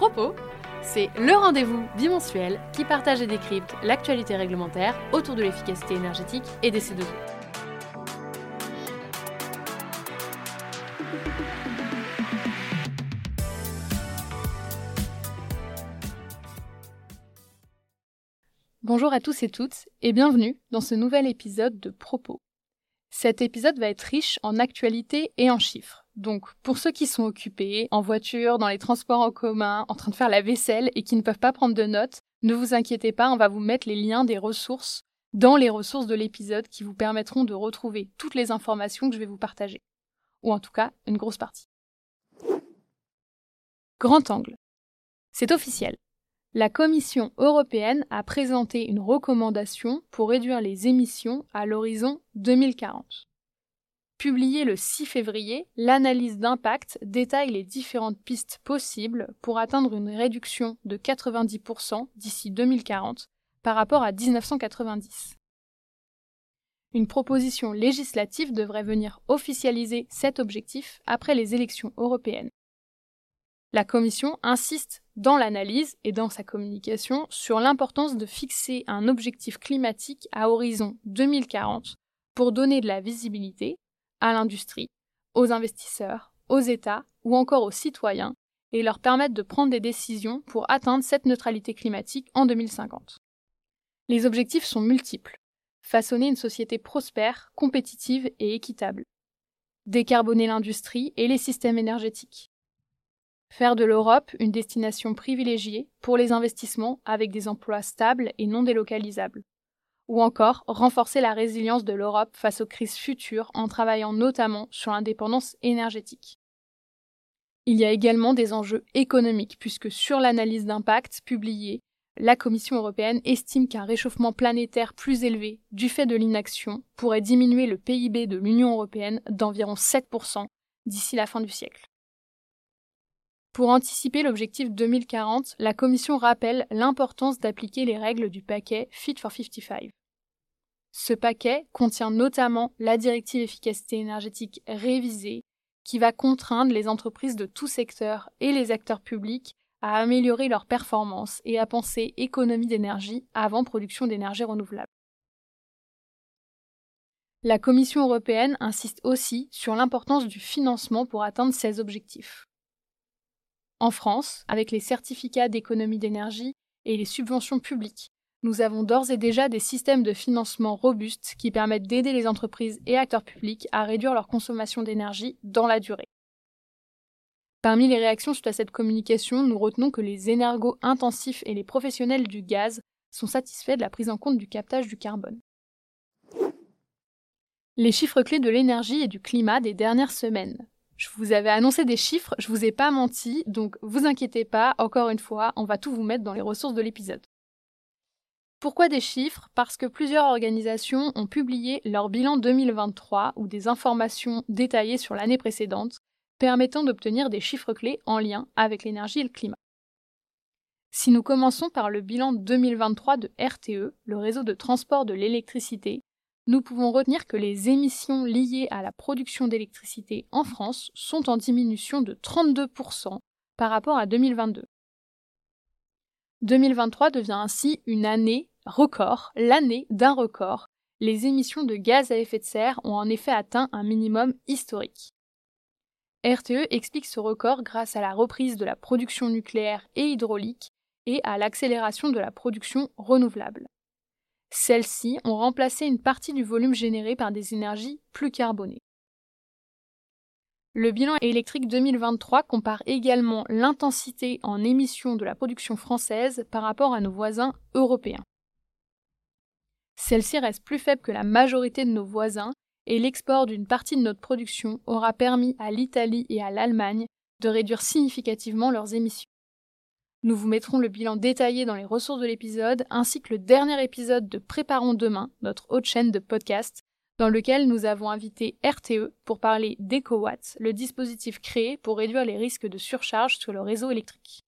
Propos, c'est le rendez-vous bimensuel qui partage et décrypte l'actualité réglementaire autour de l'efficacité énergétique et des C2E. Bonjour à tous et toutes et bienvenue dans ce nouvel épisode de Propos. Cet épisode va être riche en actualités et en chiffres. Donc, pour ceux qui sont occupés, en voiture, dans les transports en commun, en train de faire la vaisselle et qui ne peuvent pas prendre de notes, ne vous inquiétez pas, on va vous mettre les liens des ressources dans les ressources de l'épisode qui vous permettront de retrouver toutes les informations que je vais vous partager. Ou en tout cas, une grosse partie. Grand angle. C'est officiel. La Commission européenne a présenté une recommandation pour réduire les émissions à l'horizon 2040. Publiée le 6 février, l'analyse d'impact détaille les différentes pistes possibles pour atteindre une réduction de 90% d'ici 2040 par rapport à 1990. Une proposition législative devrait venir officialiser cet objectif après les élections européennes. La Commission insiste dans l'analyse et dans sa communication sur l'importance de fixer un objectif climatique à horizon 2040 pour donner de la visibilité à l'industrie, aux investisseurs, aux États ou encore aux citoyens et leur permettre de prendre des décisions pour atteindre cette neutralité climatique en 2050. Les objectifs sont multiples. Façonner une société prospère, compétitive et équitable. Décarboner l'industrie et les systèmes énergétiques Faire de l'Europe une destination privilégiée pour les investissements avec des emplois stables et non délocalisables. Ou encore renforcer la résilience de l'Europe face aux crises futures en travaillant notamment sur l'indépendance énergétique. Il y a également des enjeux économiques puisque sur l'analyse d'impact publiée, la Commission européenne estime qu'un réchauffement planétaire plus élevé du fait de l'inaction pourrait diminuer le PIB de l'Union européenne d'environ 7% d'ici la fin du siècle. Pour anticiper l'objectif 2040, la Commission rappelle l'importance d'appliquer les règles du paquet Fit for 55. Ce paquet contient notamment la directive efficacité énergétique révisée qui va contraindre les entreprises de tout secteur et les acteurs publics à améliorer leurs performances et à penser économie d'énergie avant production d'énergie renouvelable. La Commission européenne insiste aussi sur l'importance du financement pour atteindre ces objectifs. En France, avec les certificats d'économie d'énergie et les subventions publiques, nous avons d'ores et déjà des systèmes de financement robustes qui permettent d'aider les entreprises et acteurs publics à réduire leur consommation d'énergie dans la durée. Parmi les réactions suite à cette communication, nous retenons que les énergo-intensifs et les professionnels du gaz sont satisfaits de la prise en compte du captage du carbone. Les chiffres clés de l'énergie et du climat des dernières semaines. Je vous avais annoncé des chiffres, je vous ai pas menti, donc vous inquiétez pas, encore une fois, on va tout vous mettre dans les ressources de l'épisode. Pourquoi des chiffres? Parce que plusieurs organisations ont publié leur bilan 2023 ou des informations détaillées sur l'année précédente, permettant d'obtenir des chiffres clés en lien avec l'énergie et le climat. Si nous commençons par le bilan 2023 de RTE, le réseau de transport de l'électricité, nous pouvons retenir que les émissions liées à la production d'électricité en France sont en diminution de 32% par rapport à 2022. 2023 devient ainsi une année record, l'année d'un record. Les émissions de gaz à effet de serre ont en effet atteint un minimum historique. RTE explique ce record grâce à la reprise de la production nucléaire et hydraulique et à l'accélération de la production renouvelable. Celles-ci ont remplacé une partie du volume généré par des énergies plus carbonées. Le bilan électrique 2023 compare également l'intensité en émissions de la production française par rapport à nos voisins européens. Celle-ci reste plus faible que la majorité de nos voisins et l'export d'une partie de notre production aura permis à l'Italie et à l'Allemagne de réduire significativement leurs émissions. Nous vous mettrons le bilan détaillé dans les ressources de l'épisode, ainsi que le dernier épisode de Préparons demain, notre haute chaîne de podcast, dans lequel nous avons invité RTE pour parler d'EcoWatt, le dispositif créé pour réduire les risques de surcharge sur le réseau électrique.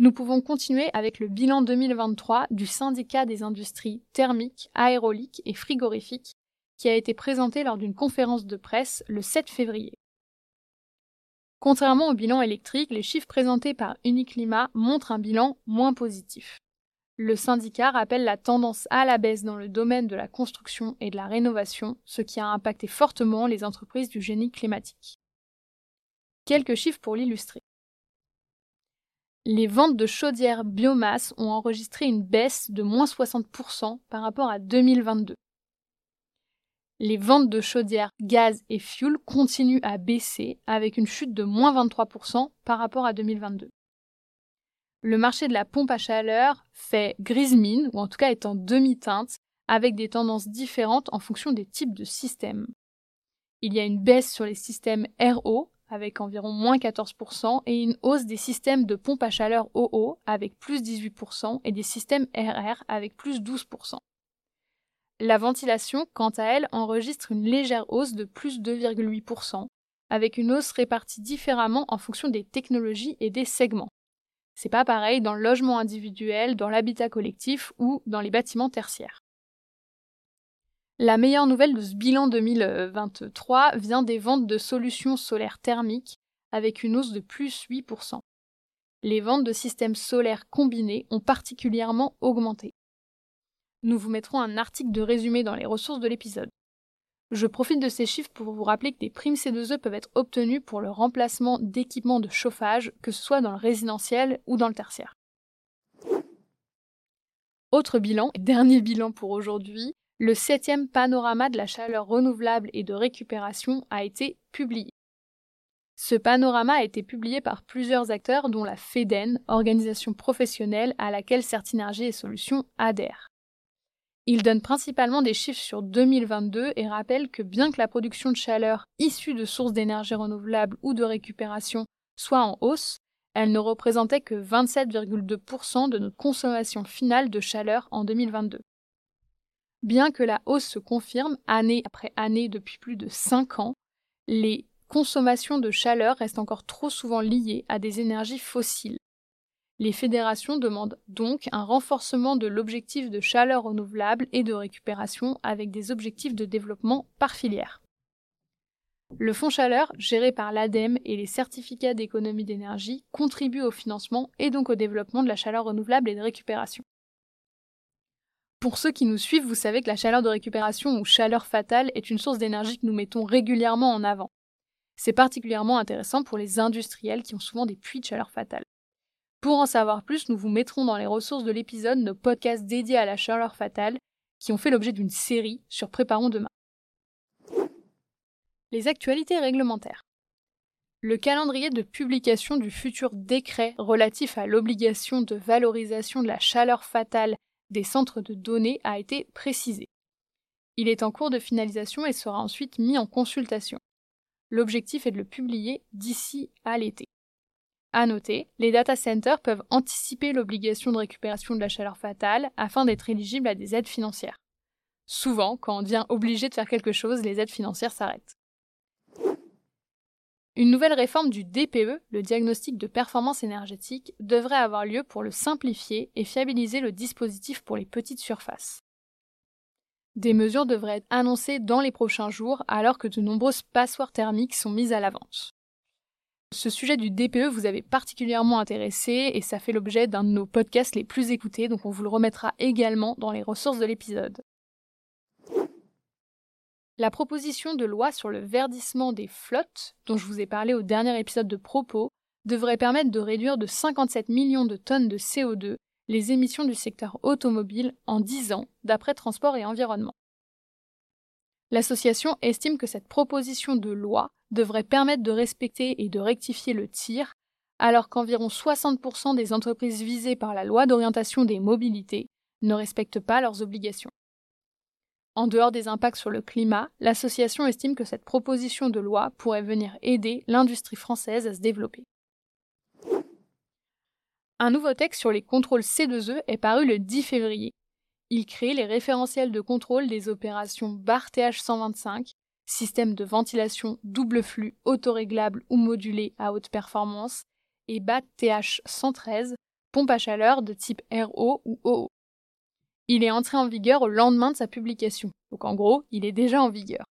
Nous pouvons continuer avec le bilan 2023 du syndicat des industries thermiques, aéroliques et frigorifiques qui a été présenté lors d'une conférence de presse le 7 février. Contrairement au bilan électrique, les chiffres présentés par Uniclimat montrent un bilan moins positif. Le syndicat rappelle la tendance à la baisse dans le domaine de la construction et de la rénovation, ce qui a impacté fortement les entreprises du génie climatique. Quelques chiffres pour l'illustrer. Les ventes de chaudières biomasse ont enregistré une baisse de moins 60% par rapport à 2022. Les ventes de chaudières gaz et fuel continuent à baisser avec une chute de moins 23% par rapport à 2022 le marché de la pompe à chaleur fait grise mine, ou en tout cas est en demi-teinte, avec des tendances différentes en fonction des types de systèmes. Il y a une baisse sur les systèmes RO, avec environ moins 14%, et une hausse des systèmes de pompe à chaleur OO, avec plus 18%, et des systèmes RR, avec plus 12%. La ventilation, quant à elle, enregistre une légère hausse de plus 2,8%, avec une hausse répartie différemment en fonction des technologies et des segments. C'est pas pareil dans le logement individuel, dans l'habitat collectif ou dans les bâtiments tertiaires. La meilleure nouvelle de ce bilan 2023 vient des ventes de solutions solaires thermiques avec une hausse de plus 8%. Les ventes de systèmes solaires combinés ont particulièrement augmenté. Nous vous mettrons un article de résumé dans les ressources de l'épisode. Je profite de ces chiffres pour vous rappeler que des primes C2E peuvent être obtenues pour le remplacement d'équipements de chauffage, que ce soit dans le résidentiel ou dans le tertiaire. Autre bilan, dernier bilan pour aujourd'hui, le septième panorama de la chaleur renouvelable et de récupération a été publié. Ce panorama a été publié par plusieurs acteurs dont la FEDEN, organisation professionnelle à laquelle Certinergie et Solutions adhèrent. Il donne principalement des chiffres sur 2022 et rappelle que bien que la production de chaleur issue de sources d'énergie renouvelable ou de récupération soit en hausse, elle ne représentait que 27,2% de notre consommation finale de chaleur en 2022. Bien que la hausse se confirme année après année depuis plus de 5 ans, les consommations de chaleur restent encore trop souvent liées à des énergies fossiles. Les fédérations demandent donc un renforcement de l'objectif de chaleur renouvelable et de récupération avec des objectifs de développement par filière. Le fonds chaleur, géré par l'ADEME et les certificats d'économie d'énergie, contribue au financement et donc au développement de la chaleur renouvelable et de récupération. Pour ceux qui nous suivent, vous savez que la chaleur de récupération ou chaleur fatale est une source d'énergie que nous mettons régulièrement en avant. C'est particulièrement intéressant pour les industriels qui ont souvent des puits de chaleur fatale. Pour en savoir plus, nous vous mettrons dans les ressources de l'épisode nos podcasts dédiés à la chaleur fatale qui ont fait l'objet d'une série sur Préparons demain. Les actualités réglementaires. Le calendrier de publication du futur décret relatif à l'obligation de valorisation de la chaleur fatale des centres de données a été précisé. Il est en cours de finalisation et sera ensuite mis en consultation. L'objectif est de le publier d'ici à l'été. À noter, les data centers peuvent anticiper l'obligation de récupération de la chaleur fatale afin d'être éligibles à des aides financières. Souvent, quand on devient obligé de faire quelque chose, les aides financières s'arrêtent. Une nouvelle réforme du DPE, le diagnostic de performance énergétique, devrait avoir lieu pour le simplifier et fiabiliser le dispositif pour les petites surfaces. Des mesures devraient être annoncées dans les prochains jours alors que de nombreuses passoires thermiques sont mises à la vente. Ce sujet du DPE vous avait particulièrement intéressé et ça fait l'objet d'un de nos podcasts les plus écoutés, donc on vous le remettra également dans les ressources de l'épisode. La proposition de loi sur le verdissement des flottes, dont je vous ai parlé au dernier épisode de Propos, devrait permettre de réduire de 57 millions de tonnes de CO2 les émissions du secteur automobile en 10 ans, d'après Transport et Environnement. L'association estime que cette proposition de loi devrait permettre de respecter et de rectifier le tir, alors qu'environ 60% des entreprises visées par la loi d'orientation des mobilités ne respectent pas leurs obligations. En dehors des impacts sur le climat, l'association estime que cette proposition de loi pourrait venir aider l'industrie française à se développer. Un nouveau texte sur les contrôles C2E est paru le 10 février. Il crée les référentiels de contrôle des opérations BAR TH125 système de ventilation double flux autoréglable ou modulé à haute performance, et BAT TH113, pompe à chaleur de type RO ou OO. Il est entré en vigueur au lendemain de sa publication, donc en gros, il est déjà en vigueur.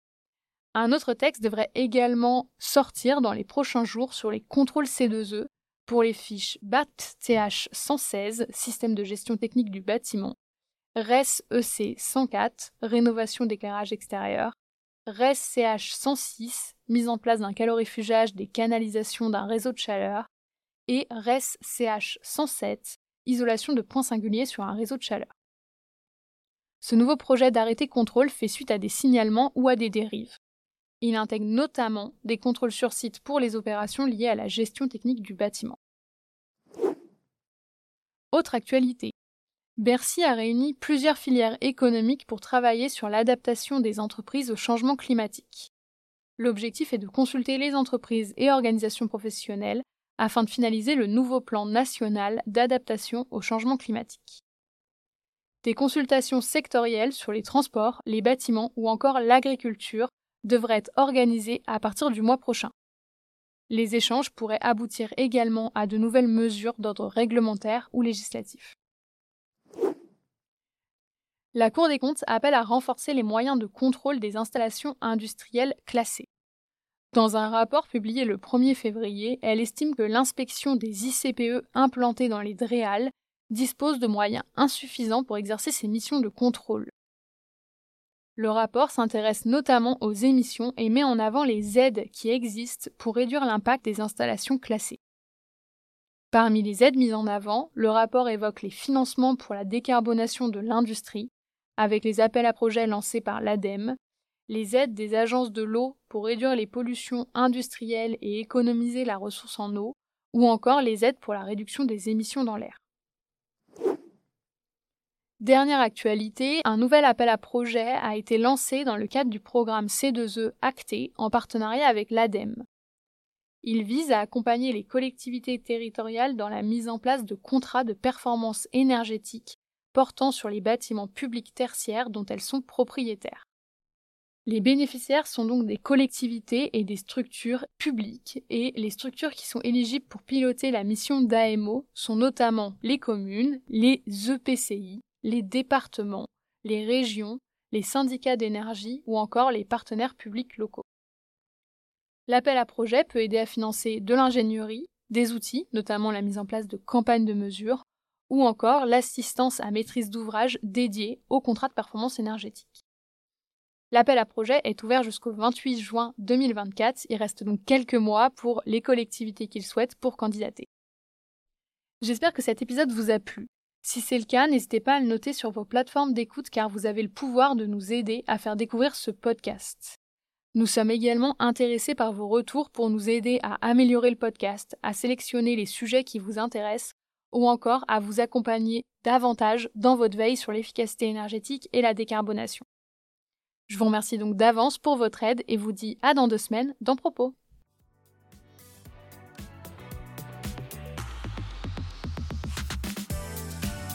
Un autre texte devrait également sortir dans les prochains jours sur les contrôles C2E pour les fiches BAT-TH 116, système de gestion technique du bâtiment, RES EC 104, rénovation d'éclairage extérieur, RES CH 106, mise en place d'un calorifugage des canalisations d'un réseau de chaleur, et RES CH 107, isolation de points singuliers sur un réseau de chaleur. Ce nouveau projet d'arrêté contrôle fait suite à des signalements ou à des dérives. Il intègre notamment des contrôles sur site pour les opérations liées à la gestion technique du bâtiment. Autre actualité. Bercy a réuni plusieurs filières économiques pour travailler sur l'adaptation des entreprises au changement climatique. L'objectif est de consulter les entreprises et organisations professionnelles afin de finaliser le nouveau plan national d'adaptation au changement climatique. Des consultations sectorielles sur les transports, les bâtiments ou encore l'agriculture devrait être organisée à partir du mois prochain. Les échanges pourraient aboutir également à de nouvelles mesures d'ordre réglementaire ou législatif. La Cour des comptes appelle à renforcer les moyens de contrôle des installations industrielles classées. Dans un rapport publié le 1er février, elle estime que l'inspection des ICPE implantés dans les DREAL dispose de moyens insuffisants pour exercer ses missions de contrôle. Le rapport s'intéresse notamment aux émissions et met en avant les aides qui existent pour réduire l'impact des installations classées. Parmi les aides mises en avant, le rapport évoque les financements pour la décarbonation de l'industrie, avec les appels à projets lancés par l'ADEME, les aides des agences de l'eau pour réduire les pollutions industrielles et économiser la ressource en eau, ou encore les aides pour la réduction des émissions dans l'air. Dernière actualité, un nouvel appel à projet a été lancé dans le cadre du programme C2E Acté en partenariat avec l'ADEME. Il vise à accompagner les collectivités territoriales dans la mise en place de contrats de performance énergétique portant sur les bâtiments publics tertiaires dont elles sont propriétaires. Les bénéficiaires sont donc des collectivités et des structures publiques et les structures qui sont éligibles pour piloter la mission d'AMO sont notamment les communes, les EPCI, les départements, les régions, les syndicats d'énergie ou encore les partenaires publics locaux. L'appel à projet peut aider à financer de l'ingénierie, des outils, notamment la mise en place de campagnes de mesure, ou encore l'assistance à maîtrise d'ouvrage dédiée au contrat de performance énergétique. L'appel à projet est ouvert jusqu'au 28 juin 2024. Il reste donc quelques mois pour les collectivités qui le souhaitent pour candidater. J'espère que cet épisode vous a plu. Si c'est le cas, n'hésitez pas à le noter sur vos plateformes d'écoute car vous avez le pouvoir de nous aider à faire découvrir ce podcast. Nous sommes également intéressés par vos retours pour nous aider à améliorer le podcast, à sélectionner les sujets qui vous intéressent ou encore à vous accompagner davantage dans votre veille sur l'efficacité énergétique et la décarbonation. Je vous remercie donc d'avance pour votre aide et vous dis à dans deux semaines dans Propos.